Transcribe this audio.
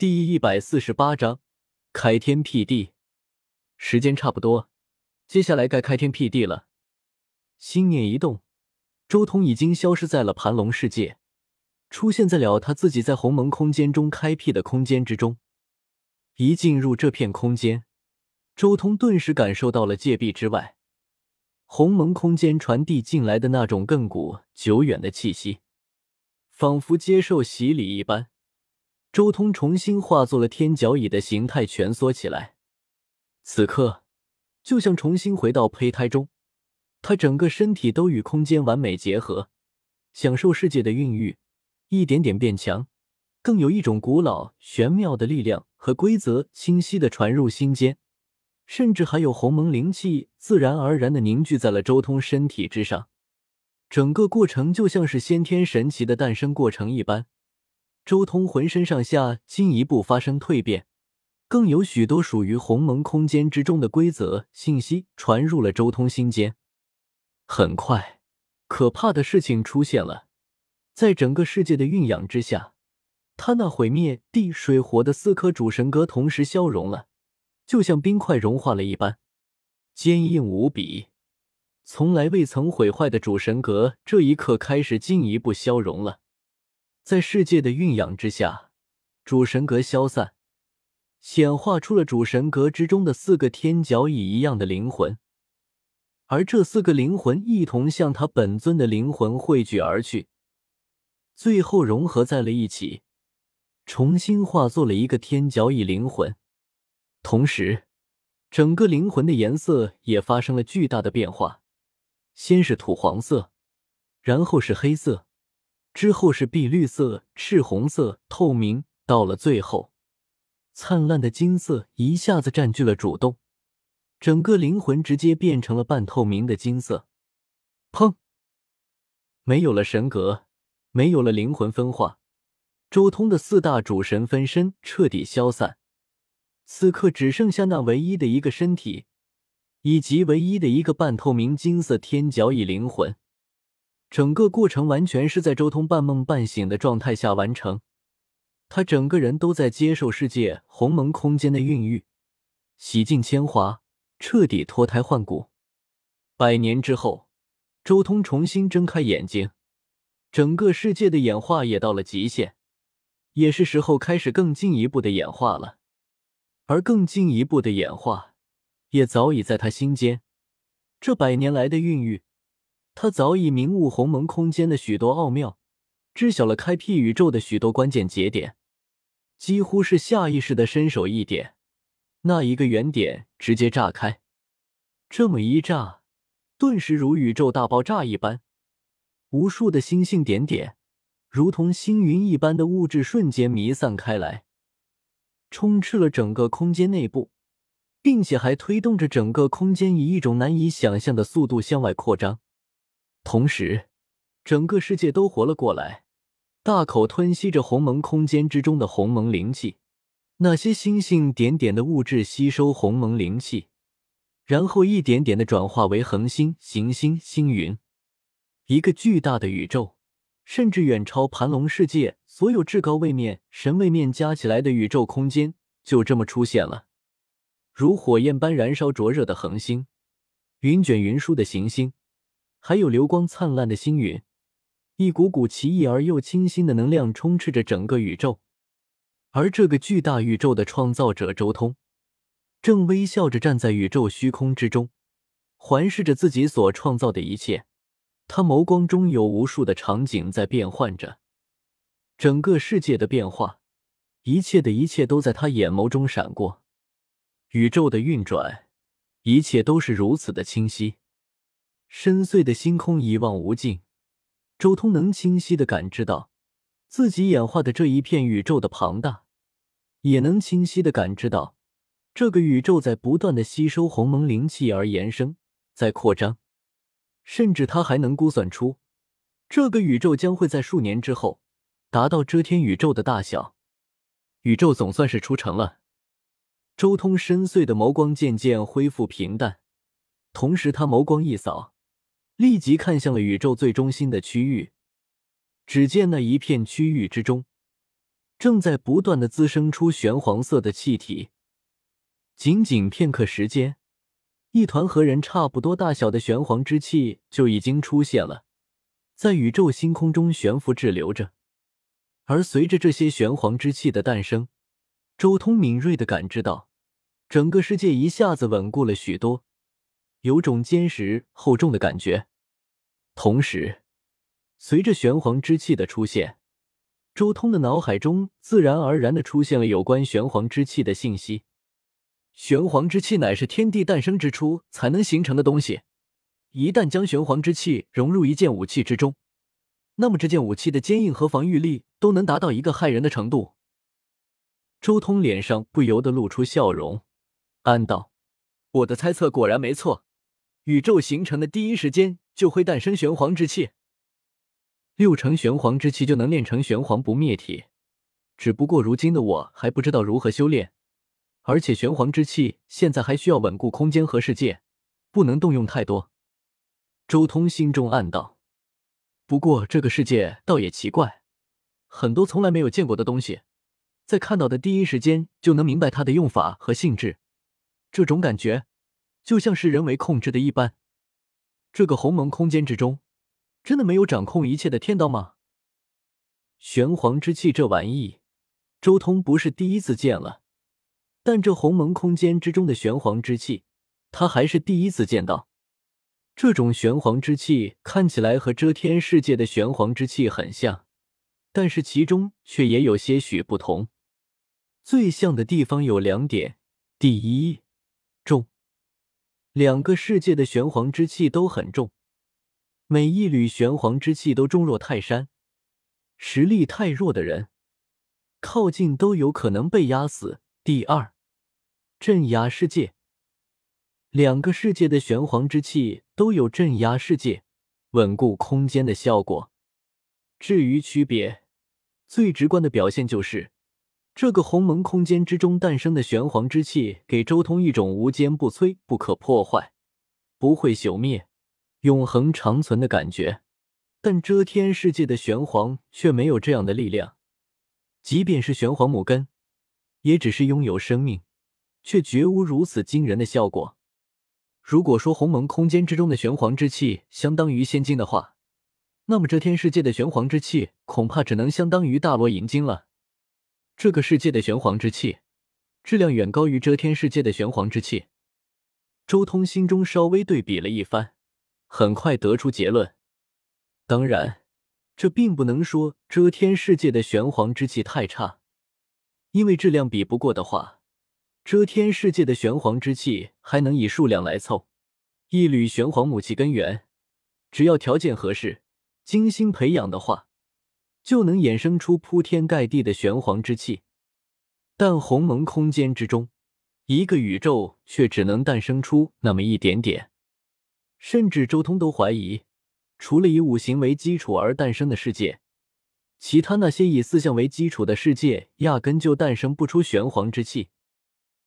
第一百四十八章开天辟地。时间差不多，接下来该开天辟地了。心念一动，周通已经消失在了盘龙世界，出现在了他自己在鸿蒙空间中开辟的空间之中。一进入这片空间，周通顿时感受到了界壁之外鸿蒙空间传递进来的那种亘古久远的气息，仿佛接受洗礼一般。周通重新化作了天角蚁的形态，蜷缩起来。此刻，就像重新回到胚胎中，他整个身体都与空间完美结合，享受世界的孕育，一点点变强，更有一种古老玄妙的力量和规则清晰的传入心间，甚至还有鸿蒙灵气自然而然的凝聚在了周通身体之上。整个过程就像是先天神奇的诞生过程一般。周通浑身上下进一步发生蜕变，更有许多属于鸿蒙空间之中的规则信息传入了周通心间。很快，可怕的事情出现了，在整个世界的蕴养之下，他那毁灭地水火的四颗主神格同时消融了，就像冰块融化了一般，坚硬无比。从来未曾毁坏的主神格，这一刻开始进一步消融了。在世界的蕴养之下，主神格消散，显化出了主神格之中的四个天角蚁一样的灵魂，而这四个灵魂一同向他本尊的灵魂汇聚而去，最后融合在了一起，重新化作了一个天角蚁灵魂。同时，整个灵魂的颜色也发生了巨大的变化，先是土黄色，然后是黑色。之后是碧绿色、赤红色、透明，到了最后，灿烂的金色一下子占据了主动，整个灵魂直接变成了半透明的金色。砰！没有了神格，没有了灵魂分化，周通的四大主神分身彻底消散，此刻只剩下那唯一的一个身体，以及唯一的一个半透明金色天角蚁灵魂。整个过程完全是在周通半梦半醒的状态下完成，他整个人都在接受世界鸿蒙空间的孕育，洗尽铅华，彻底脱胎换骨。百年之后，周通重新睁开眼睛，整个世界的演化也到了极限，也是时候开始更进一步的演化了。而更进一步的演化，也早已在他心间。这百年来的孕育。他早已明悟鸿蒙空间的许多奥妙，知晓了开辟宇宙的许多关键节点，几乎是下意识的伸手一点，那一个原点直接炸开。这么一炸，顿时如宇宙大爆炸一般，无数的星星点点，如同星云一般的物质瞬间弥散开来，充斥了整个空间内部，并且还推动着整个空间以一种难以想象的速度向外扩张。同时，整个世界都活了过来，大口吞吸着鸿蒙空间之中的鸿蒙灵气。那些星星点点的物质吸收鸿蒙灵气，然后一点点的转化为恒星、行星、星云。一个巨大的宇宙，甚至远超盘龙世界所有至高位面、神位面加起来的宇宙空间，就这么出现了。如火焰般燃烧灼热的恒星，云卷云舒的行星。还有流光灿烂的星云，一股股奇异而又清新的能量充斥着整个宇宙，而这个巨大宇宙的创造者周通，正微笑着站在宇宙虚空之中，环视着自己所创造的一切。他眸光中有无数的场景在变换着，整个世界的变化，一切的一切都在他眼眸中闪过。宇宙的运转，一切都是如此的清晰。深邃的星空一望无尽，周通能清晰的感知到自己演化的这一片宇宙的庞大，也能清晰的感知到这个宇宙在不断的吸收鸿蒙灵气而延伸，在扩张，甚至他还能估算出这个宇宙将会在数年之后达到遮天宇宙的大小。宇宙总算是出城了。周通深邃的眸光渐渐恢复平淡，同时他眸光一扫。立即看向了宇宙最中心的区域，只见那一片区域之中，正在不断的滋生出玄黄色的气体。仅仅片刻时间，一团和人差不多大小的玄黄之气就已经出现了，在宇宙星空中悬浮滞留着。而随着这些玄黄之气的诞生，周通敏锐的感知到，整个世界一下子稳固了许多，有种坚实厚重的感觉。同时，随着玄黄之气的出现，周通的脑海中自然而然的出现了有关玄黄之气的信息。玄黄之气乃是天地诞生之初才能形成的东西，一旦将玄黄之气融入一件武器之中，那么这件武器的坚硬和防御力都能达到一个骇人的程度。周通脸上不由得露出笑容，暗道：“我的猜测果然没错，宇宙形成的第一时间就会诞生玄黄之气，六成玄黄之气就能炼成玄黄不灭体。只不过如今的我还不知道如何修炼。”而且玄黄之气现在还需要稳固空间和世界，不能动用太多。周通心中暗道：“不过这个世界倒也奇怪，很多从来没有见过的东西，在看到的第一时间就能明白它的用法和性质。这种感觉就像是人为控制的一般。这个鸿蒙空间之中，真的没有掌控一切的天道吗？”玄黄之气这玩意，周通不是第一次见了。但这鸿蒙空间之中的玄黄之气，他还是第一次见到。这种玄黄之气看起来和遮天世界的玄黄之气很像，但是其中却也有些许不同。最像的地方有两点：第一，两个世界的玄黄之气都很重，每一缕玄黄之气都重若泰山，实力太弱的人靠近都有可能被压死。第二，镇压世界。两个世界的玄黄之气都有镇压世界、稳固空间的效果。至于区别，最直观的表现就是，这个鸿蒙空间之中诞生的玄黄之气，给周通一种无坚不摧、不可破坏、不会朽灭、永恒长存的感觉。但遮天世界的玄黄却没有这样的力量，即便是玄黄母根。也只是拥有生命，却绝无如此惊人的效果。如果说鸿蒙空间之中的玄黄之气相当于仙金的话，那么这天世界的玄黄之气恐怕只能相当于大罗银金了。这个世界的玄黄之气质量远高于遮天世界的玄黄之气。周通心中稍微对比了一番，很快得出结论。当然，这并不能说遮天世界的玄黄之气太差。因为质量比不过的话，遮天世界的玄黄之气还能以数量来凑。一缕玄黄母气根源，只要条件合适，精心培养的话，就能衍生出铺天盖地的玄黄之气。但鸿蒙空间之中，一个宇宙却只能诞生出那么一点点，甚至周通都怀疑，除了以五行为基础而诞生的世界。其他那些以四象为基础的世界，压根就诞生不出玄黄之气。